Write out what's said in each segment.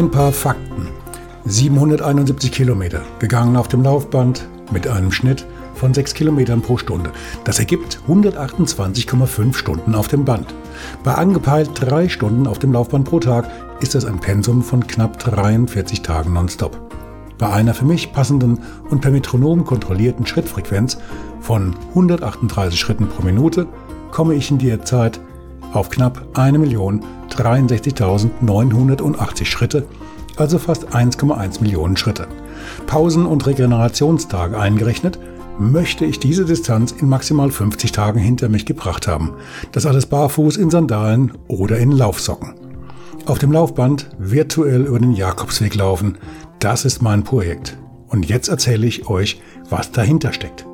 Ein paar Fakten. 771 Kilometer, gegangen auf dem Laufband mit einem Schnitt von 6 Kilometern pro Stunde. Das ergibt 128,5 Stunden auf dem Band. Bei angepeilt 3 Stunden auf dem Laufband pro Tag ist das ein Pensum von knapp 43 Tagen nonstop. Bei einer für mich passenden und per Metronom kontrollierten Schrittfrequenz von 138 Schritten pro Minute komme ich in der Zeit auf knapp 1.063.980 Schritte, also fast 1,1 Millionen Schritte. Pausen und Regenerationstage eingerechnet, möchte ich diese Distanz in maximal 50 Tagen hinter mich gebracht haben. Das alles barfuß in Sandalen oder in Laufsocken. Auf dem Laufband virtuell über den Jakobsweg laufen, das ist mein Projekt. Und jetzt erzähle ich euch, was dahinter steckt.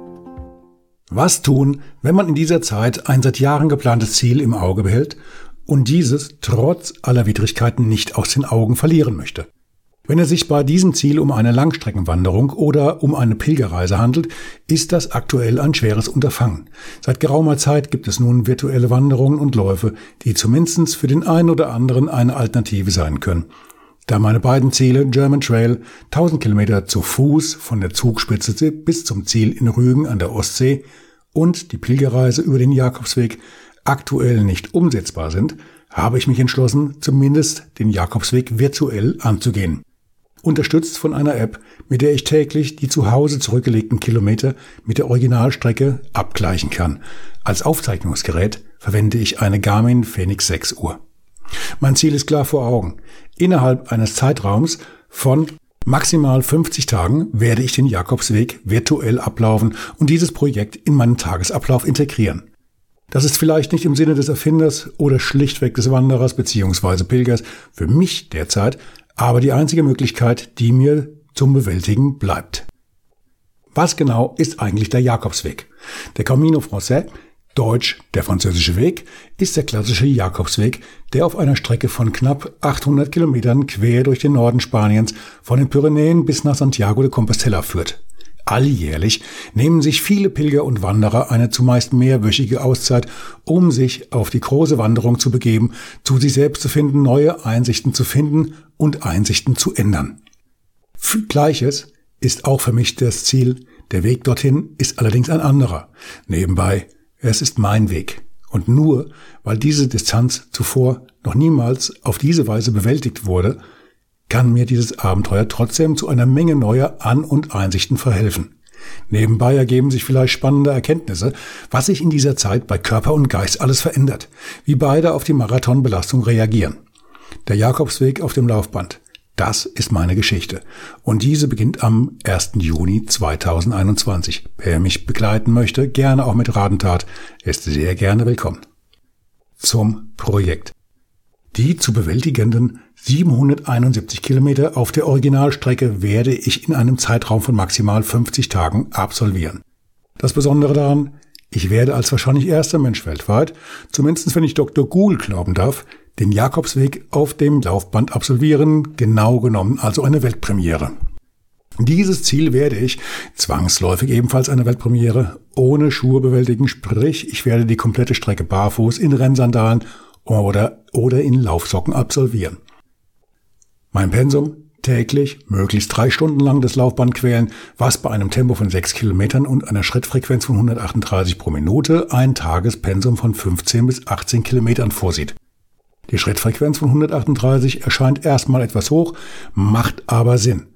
Was tun, wenn man in dieser Zeit ein seit Jahren geplantes Ziel im Auge behält und dieses trotz aller Widrigkeiten nicht aus den Augen verlieren möchte? Wenn es sich bei diesem Ziel um eine Langstreckenwanderung oder um eine Pilgerreise handelt, ist das aktuell ein schweres Unterfangen. Seit geraumer Zeit gibt es nun virtuelle Wanderungen und Läufe, die zumindest für den einen oder anderen eine Alternative sein können. Da meine beiden Ziele, German Trail, 1000 Kilometer zu Fuß von der Zugspitze bis zum Ziel in Rügen an der Ostsee und die Pilgerreise über den Jakobsweg aktuell nicht umsetzbar sind, habe ich mich entschlossen, zumindest den Jakobsweg virtuell anzugehen. Unterstützt von einer App, mit der ich täglich die zu Hause zurückgelegten Kilometer mit der Originalstrecke abgleichen kann. Als Aufzeichnungsgerät verwende ich eine Garmin Phoenix 6 Uhr. Mein Ziel ist klar vor Augen. Innerhalb eines Zeitraums von maximal 50 Tagen werde ich den Jakobsweg virtuell ablaufen und dieses Projekt in meinen Tagesablauf integrieren. Das ist vielleicht nicht im Sinne des Erfinders oder schlichtweg des Wanderers bzw. Pilgers für mich derzeit, aber die einzige Möglichkeit, die mir zum Bewältigen bleibt. Was genau ist eigentlich der Jakobsweg? Der Camino Français Deutsch der französische Weg ist der klassische Jakobsweg, der auf einer Strecke von knapp 800 Kilometern quer durch den Norden Spaniens von den Pyrenäen bis nach Santiago de Compostela führt. Alljährlich nehmen sich viele Pilger und Wanderer eine zumeist mehrwöchige Auszeit, um sich auf die große Wanderung zu begeben, zu sich selbst zu finden, neue Einsichten zu finden und Einsichten zu ändern. Gleiches ist auch für mich das Ziel. Der Weg dorthin ist allerdings ein anderer. Nebenbei es ist mein Weg. Und nur weil diese Distanz zuvor noch niemals auf diese Weise bewältigt wurde, kann mir dieses Abenteuer trotzdem zu einer Menge neuer An- und Einsichten verhelfen. Nebenbei ergeben sich vielleicht spannende Erkenntnisse, was sich in dieser Zeit bei Körper und Geist alles verändert, wie beide auf die Marathonbelastung reagieren. Der Jakobsweg auf dem Laufband. Das ist meine Geschichte. Und diese beginnt am 1. Juni 2021. Wer mich begleiten möchte, gerne auch mit Radentat, ist sehr gerne willkommen. Zum Projekt. Die zu bewältigenden 771 Kilometer auf der Originalstrecke werde ich in einem Zeitraum von maximal 50 Tagen absolvieren. Das Besondere daran, ich werde als wahrscheinlich erster Mensch weltweit, zumindest wenn ich Dr. Google glauben darf, den Jakobsweg auf dem Laufband absolvieren, genau genommen also eine Weltpremiere. Dieses Ziel werde ich, zwangsläufig ebenfalls eine Weltpremiere, ohne Schuhe bewältigen, sprich ich werde die komplette Strecke barfuß in Rennsandalen oder, oder in Laufsocken absolvieren. Mein Pensum täglich möglichst drei Stunden lang das Laufband quälen, was bei einem Tempo von sechs Kilometern und einer Schrittfrequenz von 138 pro Minute ein Tagespensum von 15 bis 18 Kilometern vorsieht. Die Schrittfrequenz von 138 erscheint erstmal etwas hoch, macht aber Sinn.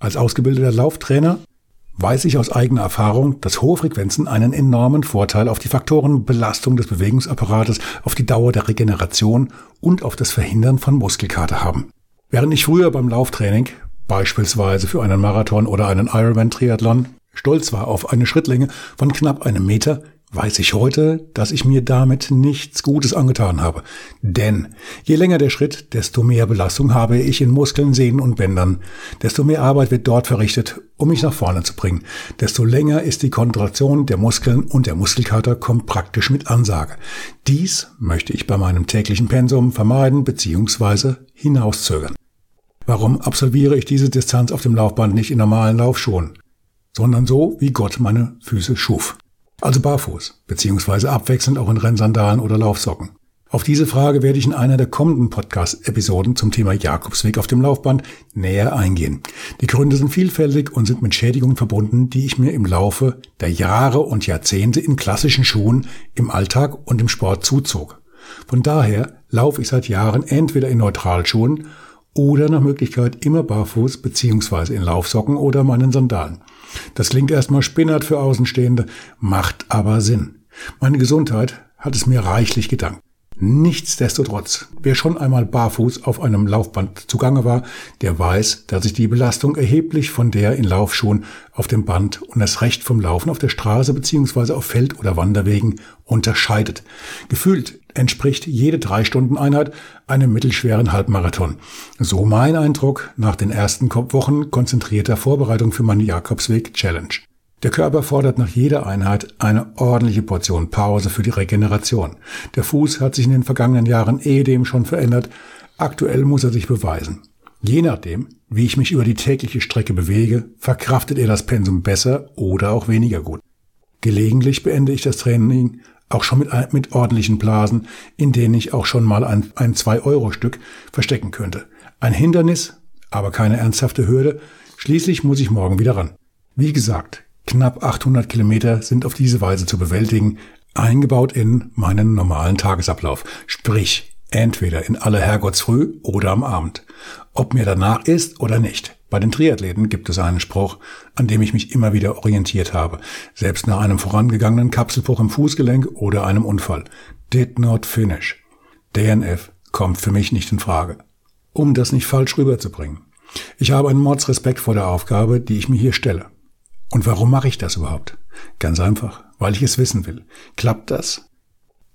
Als ausgebildeter Lauftrainer weiß ich aus eigener Erfahrung, dass hohe Frequenzen einen enormen Vorteil auf die Faktoren Belastung des Bewegungsapparates, auf die Dauer der Regeneration und auf das Verhindern von Muskelkater haben. Während ich früher beim Lauftraining, beispielsweise für einen Marathon oder einen Ironman-Triathlon, stolz war auf eine Schrittlänge von knapp einem Meter, weiß ich heute, dass ich mir damit nichts Gutes angetan habe. Denn je länger der Schritt, desto mehr Belastung habe ich in Muskeln, Sehnen und Bändern, desto mehr Arbeit wird dort verrichtet, um mich nach vorne zu bringen, desto länger ist die Kontraktion der Muskeln und der Muskelkater kommt praktisch mit Ansage. Dies möchte ich bei meinem täglichen Pensum vermeiden bzw. hinauszögern. Warum absolviere ich diese Distanz auf dem Laufband nicht in normalen Laufschuhen, sondern so, wie Gott meine Füße schuf? Also barfuß, beziehungsweise abwechselnd auch in Rennsandalen oder Laufsocken. Auf diese Frage werde ich in einer der kommenden Podcast-Episoden zum Thema Jakobsweg auf dem Laufband näher eingehen. Die Gründe sind vielfältig und sind mit Schädigungen verbunden, die ich mir im Laufe der Jahre und Jahrzehnte in klassischen Schuhen im Alltag und im Sport zuzog. Von daher laufe ich seit Jahren entweder in Neutralschuhen oder nach Möglichkeit immer barfuß beziehungsweise in Laufsocken oder meinen Sandalen. Das klingt erstmal spinnert für Außenstehende, macht aber Sinn. Meine Gesundheit hat es mir reichlich gedankt. Nichtsdestotrotz, wer schon einmal barfuß auf einem Laufband zugange war, der weiß, dass sich die Belastung erheblich von der in Laufschuhen auf dem Band und das Recht vom Laufen auf der Straße beziehungsweise auf Feld- oder Wanderwegen unterscheidet. Gefühlt entspricht jede drei Stunden Einheit einem mittelschweren Halbmarathon. So mein Eindruck nach den ersten Wochen konzentrierter Vorbereitung für meine Jakobsweg Challenge. Der Körper fordert nach jeder Einheit eine ordentliche Portion Pause für die Regeneration. Der Fuß hat sich in den vergangenen Jahren ehedem schon verändert. Aktuell muss er sich beweisen. Je nachdem, wie ich mich über die tägliche Strecke bewege, verkraftet er das Pensum besser oder auch weniger gut. Gelegentlich beende ich das Training auch schon mit, mit ordentlichen Blasen, in denen ich auch schon mal ein, ein 2-Euro-Stück verstecken könnte. Ein Hindernis, aber keine ernsthafte Hürde. Schließlich muss ich morgen wieder ran. Wie gesagt, knapp 800 Kilometer sind auf diese Weise zu bewältigen, eingebaut in meinen normalen Tagesablauf. Sprich, entweder in aller Herrgottsfrüh oder am Abend. Ob mir danach ist oder nicht. Bei den Triathleten gibt es einen Spruch, an dem ich mich immer wieder orientiert habe, selbst nach einem vorangegangenen Kapselbruch im Fußgelenk oder einem Unfall. Did not finish. DNF kommt für mich nicht in Frage. Um das nicht falsch rüberzubringen. Ich habe einen Mordsrespekt vor der Aufgabe, die ich mir hier stelle. Und warum mache ich das überhaupt? Ganz einfach, weil ich es wissen will. Klappt das?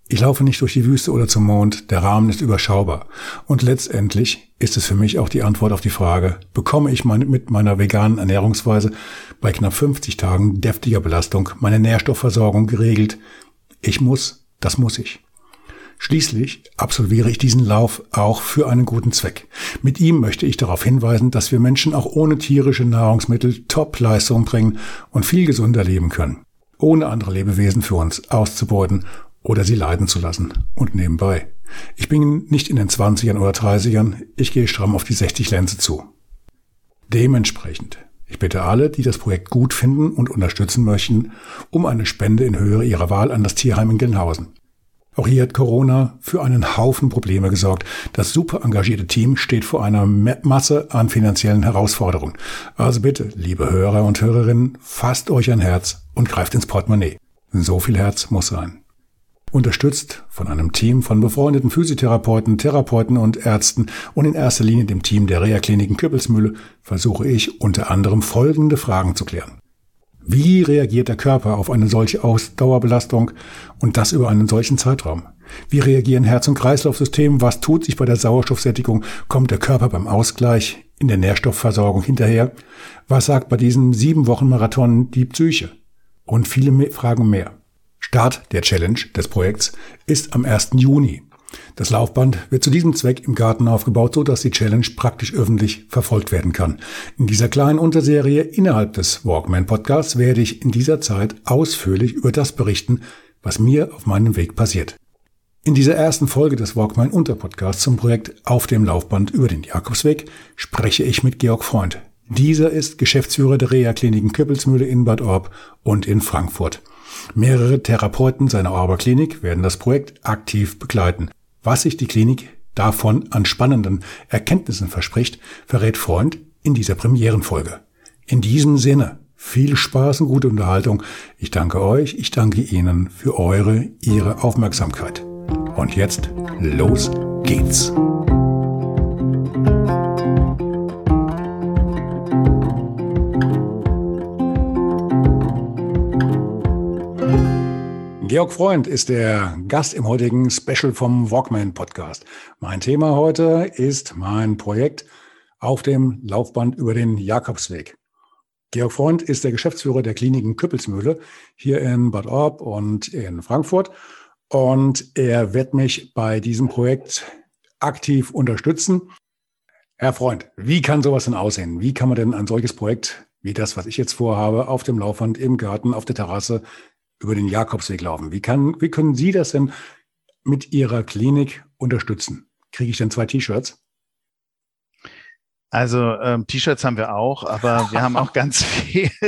Ich laufe nicht durch die Wüste oder zum Mond, der Rahmen ist überschaubar. Und letztendlich ist es für mich auch die Antwort auf die Frage, bekomme ich mit meiner veganen Ernährungsweise bei knapp 50 Tagen deftiger Belastung meine Nährstoffversorgung geregelt? Ich muss, das muss ich. Schließlich absolviere ich diesen Lauf auch für einen guten Zweck. Mit ihm möchte ich darauf hinweisen, dass wir Menschen auch ohne tierische Nahrungsmittel Top-Leistung bringen und viel gesunder leben können ohne andere Lebewesen für uns auszubeuten oder sie leiden zu lassen. Und nebenbei. Ich bin nicht in den 20ern oder 30ern, ich gehe stramm auf die 60 Lenze zu. Dementsprechend, ich bitte alle, die das Projekt gut finden und unterstützen möchten, um eine Spende in Höhe ihrer Wahl an das Tierheim in Gelnhausen. Auch hier hat Corona für einen Haufen Probleme gesorgt. Das super engagierte Team steht vor einer Masse an finanziellen Herausforderungen. Also bitte, liebe Hörer und Hörerinnen, fasst euch ein Herz und greift ins Portemonnaie. So viel Herz muss sein. Unterstützt von einem Team von befreundeten Physiotherapeuten, Therapeuten und Ärzten und in erster Linie dem Team der Reha-Kliniken Küppelsmühle versuche ich unter anderem folgende Fragen zu klären. Wie reagiert der Körper auf eine solche Ausdauerbelastung und das über einen solchen Zeitraum? Wie reagieren Herz- und Kreislaufsystem? Was tut sich bei der Sauerstoffsättigung? Kommt der Körper beim Ausgleich in der Nährstoffversorgung hinterher? Was sagt bei diesem sieben Wochen Marathon die Psyche? Und viele Fragen mehr. Start der Challenge des Projekts ist am 1. Juni. Das Laufband wird zu diesem Zweck im Garten aufgebaut, so dass die Challenge praktisch öffentlich verfolgt werden kann. In dieser kleinen Unterserie innerhalb des Walkman Podcasts werde ich in dieser Zeit ausführlich über das berichten, was mir auf meinem Weg passiert. In dieser ersten Folge des Walkman Unterpodcasts zum Projekt Auf dem Laufband über den Jakobsweg spreche ich mit Georg Freund. Dieser ist Geschäftsführer der Reha-Kliniken Köppelsmühle in Bad Orb und in Frankfurt. Mehrere Therapeuten seiner Orber-Klinik werden das Projekt aktiv begleiten. Was sich die Klinik davon an spannenden Erkenntnissen verspricht, verrät Freund in dieser Premierenfolge. In diesem Sinne, viel Spaß und gute Unterhaltung. Ich danke euch, ich danke Ihnen für eure, Ihre Aufmerksamkeit. Und jetzt, los geht's. Georg Freund ist der Gast im heutigen Special vom Walkman Podcast. Mein Thema heute ist mein Projekt auf dem Laufband über den Jakobsweg. Georg Freund ist der Geschäftsführer der Kliniken Küppelsmühle hier in Bad Orb und in Frankfurt. Und er wird mich bei diesem Projekt aktiv unterstützen. Herr Freund, wie kann sowas denn aussehen? Wie kann man denn ein solches Projekt wie das, was ich jetzt vorhabe, auf dem Laufband, im Garten, auf der Terrasse, über den Jakobsweg laufen. Wie, kann, wie können Sie das denn mit Ihrer Klinik unterstützen? Kriege ich denn zwei T-Shirts? Also ähm, T-Shirts haben wir auch, aber wir haben auch ganz viel.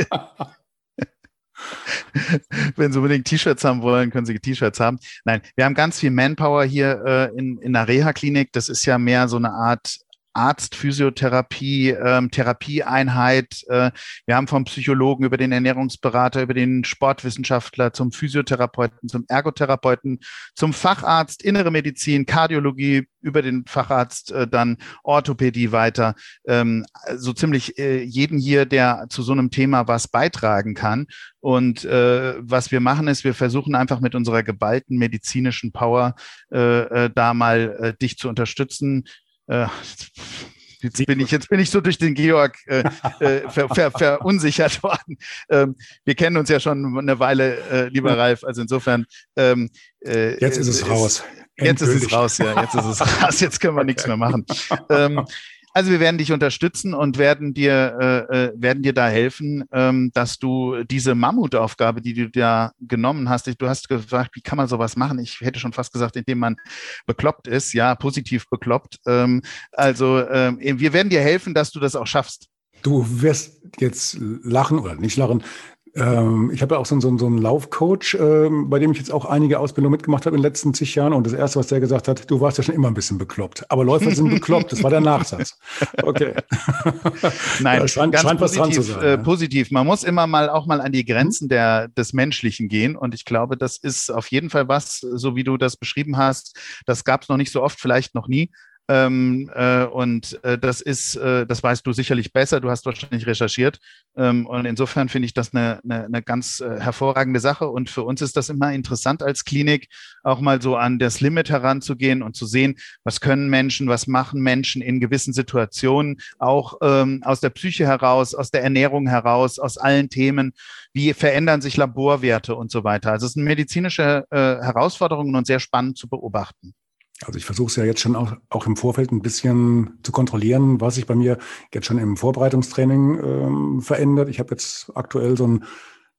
Wenn Sie unbedingt T-Shirts haben wollen, können Sie T-Shirts haben. Nein, wir haben ganz viel Manpower hier äh, in, in der Reha-Klinik. Das ist ja mehr so eine Art Arzt, Physiotherapie, ähm, Therapieeinheit. Äh, wir haben vom Psychologen über den Ernährungsberater, über den Sportwissenschaftler zum Physiotherapeuten, zum Ergotherapeuten, zum Facharzt, Innere Medizin, Kardiologie, über den Facharzt äh, dann Orthopädie weiter. Ähm, so ziemlich äh, jeden hier, der zu so einem Thema was beitragen kann. Und äh, was wir machen, ist, wir versuchen einfach mit unserer geballten medizinischen Power äh, äh, da mal äh, dich zu unterstützen äh, jetzt bin ich, jetzt bin ich so durch den Georg äh, äh, ver, ver, verunsichert worden. Ähm, wir kennen uns ja schon eine Weile, äh, lieber Ralf. Also insofern. Ähm, äh, jetzt ist es raus. Jetzt ist es raus, ja. Jetzt ist es raus. Jetzt können wir nichts mehr machen. Ähm, also wir werden dich unterstützen und werden dir, äh, äh, werden dir da helfen, ähm, dass du diese Mammutaufgabe, die du da genommen hast, du hast gefragt, wie kann man sowas machen? Ich hätte schon fast gesagt, indem man bekloppt ist, ja, positiv bekloppt. Ähm, also ähm, wir werden dir helfen, dass du das auch schaffst. Du wirst jetzt lachen oder nicht lachen. Ähm, ich habe ja auch so, so, so einen Laufcoach, ähm, bei dem ich jetzt auch einige Ausbildungen mitgemacht habe in den letzten zig Jahren. Und das Erste, was der gesagt hat, du warst ja schon immer ein bisschen bekloppt. Aber Läufer sind bekloppt. Das war der Nachsatz. Okay. Nein, ja, scheint, ganz scheint positiv, was dran zu sein. Äh, positiv. Man muss immer mal auch mal an die Grenzen der, des Menschlichen gehen. Und ich glaube, das ist auf jeden Fall was, so wie du das beschrieben hast. Das gab es noch nicht so oft, vielleicht noch nie. Ähm, äh, und äh, das ist, äh, das weißt du sicherlich besser. Du hast wahrscheinlich recherchiert. Ähm, und insofern finde ich das eine, eine, eine ganz äh, hervorragende Sache. Und für uns ist das immer interessant als Klinik, auch mal so an das Limit heranzugehen und zu sehen, was können Menschen, was machen Menschen in gewissen Situationen, auch ähm, aus der Psyche heraus, aus der Ernährung heraus, aus allen Themen. Wie verändern sich Laborwerte und so weiter? Also es sind medizinische äh, Herausforderungen und sehr spannend zu beobachten. Also ich versuche es ja jetzt schon auch, auch im Vorfeld ein bisschen zu kontrollieren, was sich bei mir jetzt schon im Vorbereitungstraining ähm, verändert. Ich habe jetzt aktuell so ein,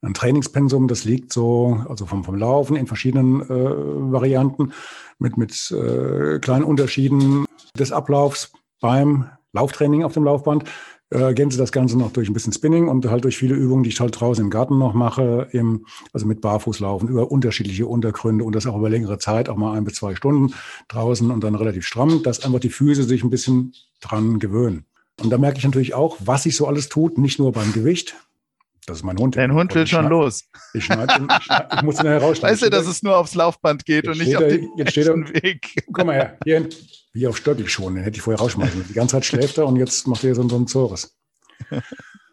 ein Trainingspensum, das liegt so, also vom, vom Laufen in verschiedenen äh, Varianten mit, mit äh, kleinen Unterschieden des Ablaufs beim Lauftraining auf dem Laufband äh, ergänze das Ganze noch durch ein bisschen Spinning und halt durch viele Übungen, die ich halt draußen im Garten noch mache, im, also mit Barfußlaufen über unterschiedliche Untergründe und das auch über längere Zeit, auch mal ein bis zwei Stunden draußen und dann relativ stramm, dass einfach die Füße sich ein bisschen dran gewöhnen. Und da merke ich natürlich auch, was sich so alles tut, nicht nur beim Gewicht, das ist mein Hund. Dein Hund will schon los. Ich, schneid, ich, schneid, ich muss ihn herausschneiden. Weißt du, dass es nur aufs Laufband geht jetzt und nicht auf den jetzt steht er, Weg? Guck mal her, hier, wie auf Stöckel schon. Den hätte ich vorher rausschmeißen. Die ganze Zeit schläft er und jetzt macht er so, so einen Zores.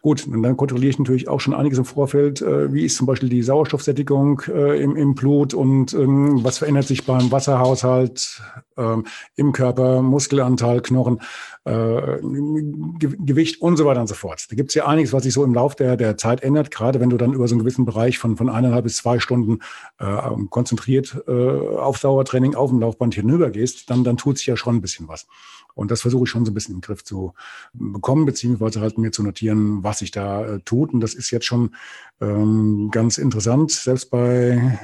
Gut, und dann kontrolliere ich natürlich auch schon einiges im Vorfeld. Äh, wie ist zum Beispiel die Sauerstoffsättigung äh, im, im, Blut und ähm, was verändert sich beim Wasserhaushalt ähm, im Körper, Muskelanteil, Knochen, äh, Ge Gewicht und so weiter und so fort. Da gibt es ja einiges, was sich so im Laufe der, der Zeit ändert, gerade wenn du dann über so einen gewissen Bereich von, von eineinhalb bis zwei Stunden äh, konzentriert äh, auf Sauertraining auf dem Laufband hinübergehst, dann, dann tut sich ja schon ein bisschen was. Und das versuche ich schon so ein bisschen im Griff zu bekommen, beziehungsweise halt mir zu notieren, was sich da äh, tut. Und das ist jetzt schon ähm, ganz interessant, selbst bei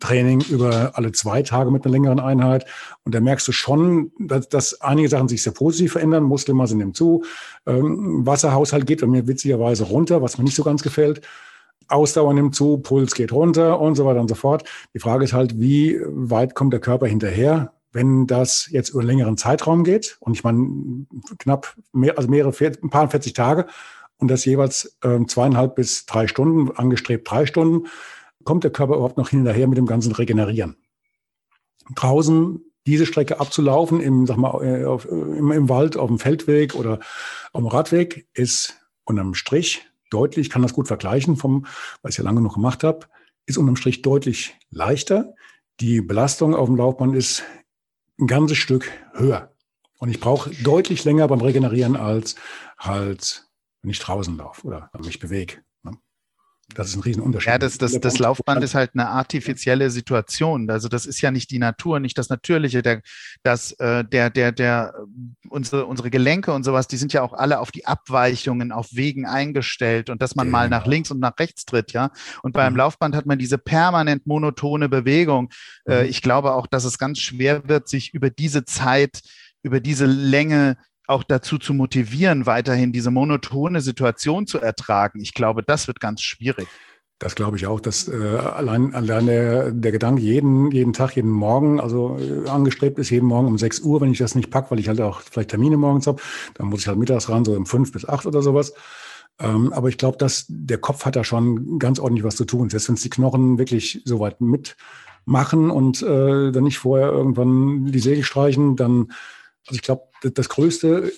Training über alle zwei Tage mit einer längeren Einheit. Und da merkst du schon, dass, dass einige Sachen sich sehr positiv verändern. Muskelmasse nimmt zu. Ähm, Wasserhaushalt geht bei mir witzigerweise runter, was mir nicht so ganz gefällt. Ausdauer nimmt zu, Puls geht runter und so weiter und so fort. Die Frage ist halt, wie weit kommt der Körper hinterher? Wenn das jetzt über einen längeren Zeitraum geht, und ich meine knapp mehr, also mehrere, ein paar 40 Tage, und das jeweils äh, zweieinhalb bis drei Stunden, angestrebt drei Stunden, kommt der Körper überhaupt noch hinterher mit dem ganzen Regenerieren. Draußen diese Strecke abzulaufen im, sag mal, äh, auf, im, im Wald, auf dem Feldweg oder auf dem Radweg, ist unterm Strich deutlich, kann das gut vergleichen, vom, weil ich ja lange noch gemacht habe, ist unterm Strich deutlich leichter. Die Belastung auf dem Laufband ist ein ganzes Stück höher. Und ich brauche deutlich länger beim Regenerieren als halt, wenn ich draußen laufe oder mich bewege. Das ist ein Riesenunterschied. Ja, das, das, das Laufband ist halt eine artifizielle Situation. Also das ist ja nicht die Natur, nicht das Natürliche. Der, das, äh, der, der, der, unsere, unsere Gelenke und sowas, die sind ja auch alle auf die Abweichungen, auf Wegen eingestellt und dass man genau. mal nach links und nach rechts tritt, ja. Und beim mhm. Laufband hat man diese permanent monotone Bewegung. Äh, mhm. ich glaube auch, dass es ganz schwer wird, sich über diese Zeit, über diese Länge auch dazu zu motivieren, weiterhin diese monotone Situation zu ertragen. Ich glaube, das wird ganz schwierig. Das glaube ich auch, dass äh, allein, allein der, der Gedanke, jeden, jeden Tag, jeden Morgen, also äh, angestrebt ist, jeden Morgen um 6 Uhr, wenn ich das nicht packe, weil ich halt auch vielleicht Termine morgens habe, dann muss ich halt mittags ran, so um 5 bis 8 oder sowas. Ähm, aber ich glaube, dass der Kopf hat da schon ganz ordentlich was zu tun. Selbst wenn es die Knochen wirklich so weit mitmachen und äh, dann nicht vorher irgendwann die Segel streichen, dann also ich glaube, das größte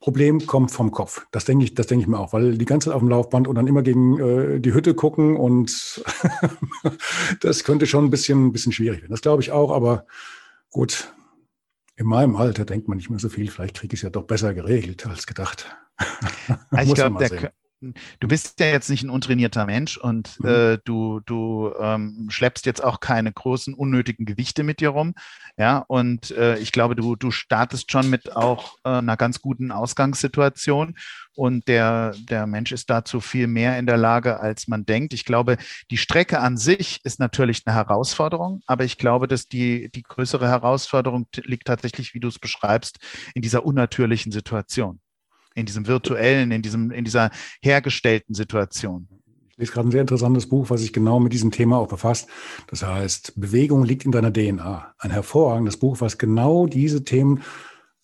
Problem kommt vom Kopf. Das denke ich, das denke ich mir auch, weil die ganze Zeit auf dem Laufband und dann immer gegen äh, die Hütte gucken und das könnte schon ein bisschen, ein bisschen schwierig werden. Das glaube ich auch, aber gut. In meinem Alter denkt man nicht mehr so viel. Vielleicht kriege ich es ja doch besser geregelt als gedacht. ich glaube, der, du bist ja jetzt nicht ein untrainierter Mensch und mhm. äh, du, du ähm, schleppst jetzt auch keine großen unnötigen Gewichte mit dir rum. Ja, und äh, ich glaube, du, du startest schon mit auch äh, einer ganz guten Ausgangssituation. Und der, der Mensch ist dazu viel mehr in der Lage, als man denkt. Ich glaube, die Strecke an sich ist natürlich eine Herausforderung, aber ich glaube, dass die, die größere Herausforderung liegt tatsächlich, wie du es beschreibst, in dieser unnatürlichen Situation in diesem virtuellen, in diesem, in dieser hergestellten Situation. Ich lese gerade ein sehr interessantes Buch, was sich genau mit diesem Thema auch befasst. Das heißt, Bewegung liegt in deiner DNA. Ein hervorragendes Buch, was genau diese Themen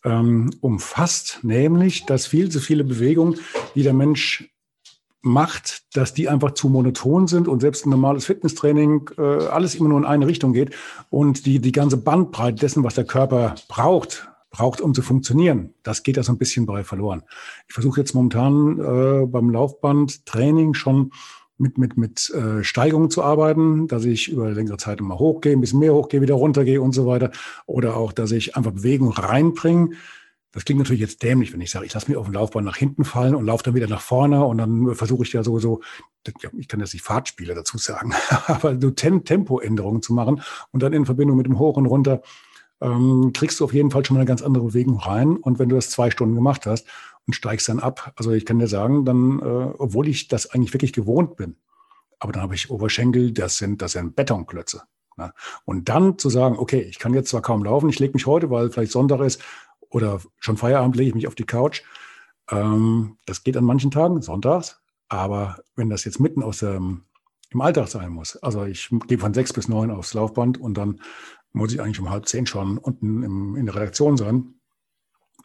ähm, umfasst, nämlich, dass viel zu viele Bewegungen, die der Mensch macht, dass die einfach zu monoton sind und selbst ein normales Fitnesstraining äh, alles immer nur in eine Richtung geht und die, die ganze Bandbreite dessen, was der Körper braucht, braucht, um zu funktionieren. Das geht ja so ein bisschen bei verloren. Ich versuche jetzt momentan äh, beim Laufbandtraining schon mit, mit, mit äh, Steigungen zu arbeiten, dass ich über längere Zeit immer hochgehe, ein bisschen mehr hochgehe, wieder runtergehe und so weiter. Oder auch, dass ich einfach Bewegung reinbringe. Das klingt natürlich jetzt dämlich, wenn ich sage, ich lasse mich auf dem Laufband nach hinten fallen und laufe dann wieder nach vorne und dann versuche ich ja sowieso, ich kann jetzt nicht Fahrtspiele dazu sagen, aber so Tempoänderungen zu machen und dann in Verbindung mit dem Hoch und Runter ähm, kriegst du auf jeden Fall schon mal eine ganz andere Bewegung rein. Und wenn du das zwei Stunden gemacht hast und steigst dann ab, also ich kann dir sagen, dann, äh, obwohl ich das eigentlich wirklich gewohnt bin, aber dann habe ich Oberschenkel, das sind, das sind Betonklötze. Ne? Und dann zu sagen, okay, ich kann jetzt zwar kaum laufen, ich lege mich heute, weil vielleicht Sonntag ist oder schon Feierabend, lege ich mich auf die Couch. Ähm, das geht an manchen Tagen, sonntags. Aber wenn das jetzt mitten aus dem, im Alltag sein muss, also ich gehe von sechs bis neun aufs Laufband und dann muss ich eigentlich um halb zehn schon unten im, in der Redaktion sein,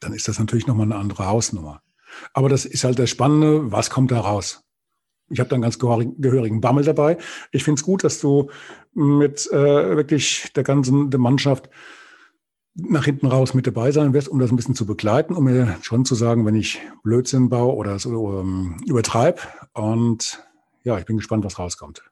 dann ist das natürlich nochmal eine andere Hausnummer. Aber das ist halt das Spannende, was kommt da raus? Ich habe da einen ganz gehörigen Bammel dabei. Ich finde es gut, dass du mit äh, wirklich der ganzen der Mannschaft nach hinten raus mit dabei sein wirst, um das ein bisschen zu begleiten, um mir schon zu sagen, wenn ich Blödsinn baue oder so ähm, übertreibe. Und ja, ich bin gespannt, was rauskommt.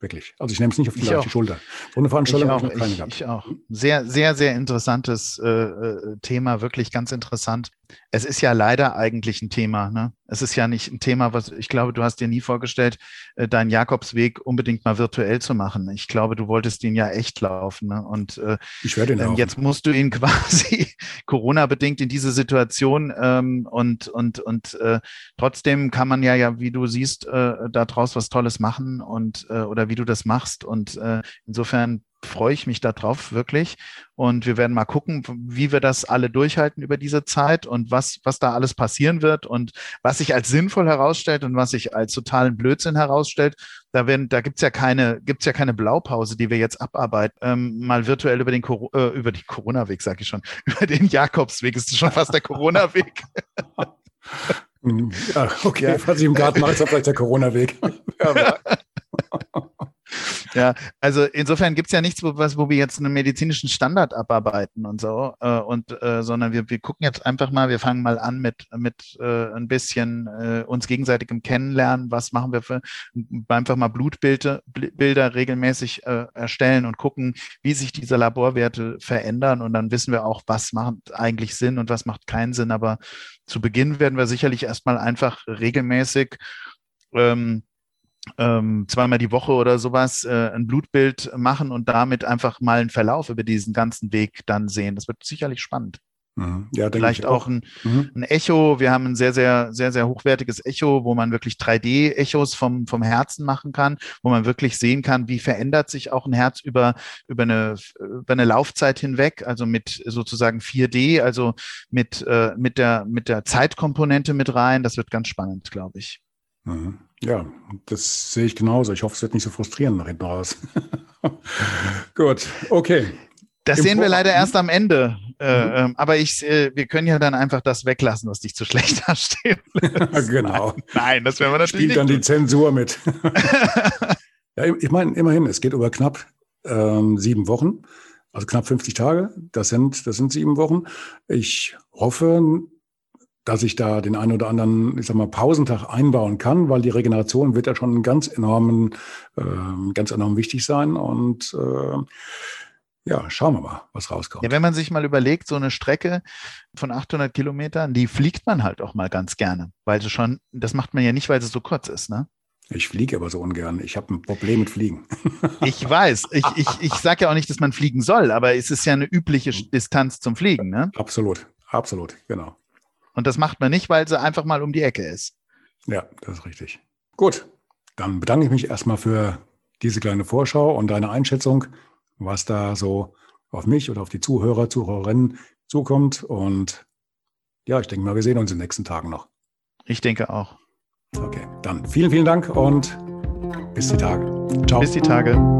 Wirklich. Also ich nehme es nicht auf die leichte Schulter. So eine Veranstaltung habe ich noch keine ich, gehabt. Ich auch. Sehr, sehr, sehr interessantes äh, äh, Thema, wirklich ganz interessant. Es ist ja leider eigentlich ein Thema. Ne? Es ist ja nicht ein Thema, was ich glaube, du hast dir nie vorgestellt, äh, deinen Jakobsweg unbedingt mal virtuell zu machen. Ich glaube, du wolltest ihn ja echt laufen. Ne? Und äh, ich werde ihn ähm, jetzt musst du ihn quasi Corona-bedingt in diese Situation ähm, und, und, und äh, trotzdem kann man ja, ja, wie du siehst, äh, daraus was Tolles machen und äh, oder wie du das machst. Und äh, insofern freue ich mich darauf wirklich. Und wir werden mal gucken, wie wir das alle durchhalten über diese Zeit und was, was da alles passieren wird und was sich als sinnvoll herausstellt und was sich als totalen Blödsinn herausstellt. Da werden, da gibt's ja keine, gibt's ja keine Blaupause, die wir jetzt abarbeiten. Ähm, mal virtuell über den, äh, über den Corona-Weg, sage ich schon, über den Jakobsweg ist schon fast der Corona-Weg. Ja, okay, ja. was ich im Garten mache, ist vielleicht der Corona-Weg. Ja, ja, also insofern gibt es ja nichts, wo, was, wo wir jetzt einen medizinischen Standard abarbeiten und so, äh, und äh, sondern wir, wir gucken jetzt einfach mal, wir fangen mal an mit, mit äh, ein bisschen äh, uns gegenseitigem Kennenlernen, was machen wir für einfach mal Blutbilder Bilder regelmäßig äh, erstellen und gucken, wie sich diese Laborwerte verändern und dann wissen wir auch, was macht eigentlich Sinn und was macht keinen Sinn. Aber zu Beginn werden wir sicherlich erstmal einfach regelmäßig ähm, ähm, zweimal die Woche oder sowas äh, ein Blutbild machen und damit einfach mal einen Verlauf über diesen ganzen Weg dann sehen. Das wird sicherlich spannend. Mhm. Ja, Vielleicht auch, auch ein, mhm. ein, Echo. Wir haben ein sehr, sehr, sehr, sehr hochwertiges Echo, wo man wirklich 3D-Echos vom, vom Herzen machen kann, wo man wirklich sehen kann, wie verändert sich auch ein Herz über, über, eine, über eine Laufzeit hinweg, also mit sozusagen 4D, also mit, äh, mit, der, mit der Zeitkomponente mit rein. Das wird ganz spannend, glaube ich. Mhm. Ja, das sehe ich genauso. Ich hoffe, es wird nicht so frustrierend nach hinten raus. Gut, okay. Das Im sehen wir leider erst am Ende. Äh, mhm. Ähm, aber ich, äh, wir können ja dann einfach das weglassen, was dich zu schlecht dasteht. genau. Nein, nein, das werden wir natürlich Spielt dann die Zensur mit. ja, ich meine, immerhin, es geht über knapp ähm, sieben Wochen, also knapp 50 Tage. Das sind, das sind sieben Wochen. Ich hoffe, dass ich da den einen oder anderen, ich sag mal, Pausentag einbauen kann, weil die Regeneration wird ja schon ganz enorm, äh, ganz enorm wichtig sein. Und äh, ja, schauen wir mal, was rauskommt. Ja, wenn man sich mal überlegt, so eine Strecke von 800 Kilometern, die fliegt man halt auch mal ganz gerne, weil sie schon, das macht man ja nicht, weil sie so kurz ist, ne? Ich fliege aber so ungern. Ich habe ein Problem mit Fliegen. ich weiß. Ich, ich, ich sage ja auch nicht, dass man fliegen soll, aber es ist ja eine übliche Distanz zum Fliegen, ne? Absolut, absolut, genau. Und das macht man nicht, weil sie einfach mal um die Ecke ist. Ja, das ist richtig. Gut, dann bedanke ich mich erstmal für diese kleine Vorschau und deine Einschätzung, was da so auf mich oder auf die Zuhörer, Zuhörerinnen zukommt. Und ja, ich denke mal, wir sehen uns in den nächsten Tagen noch. Ich denke auch. Okay, dann vielen, vielen Dank und bis die Tage. Ciao. Bis die Tage.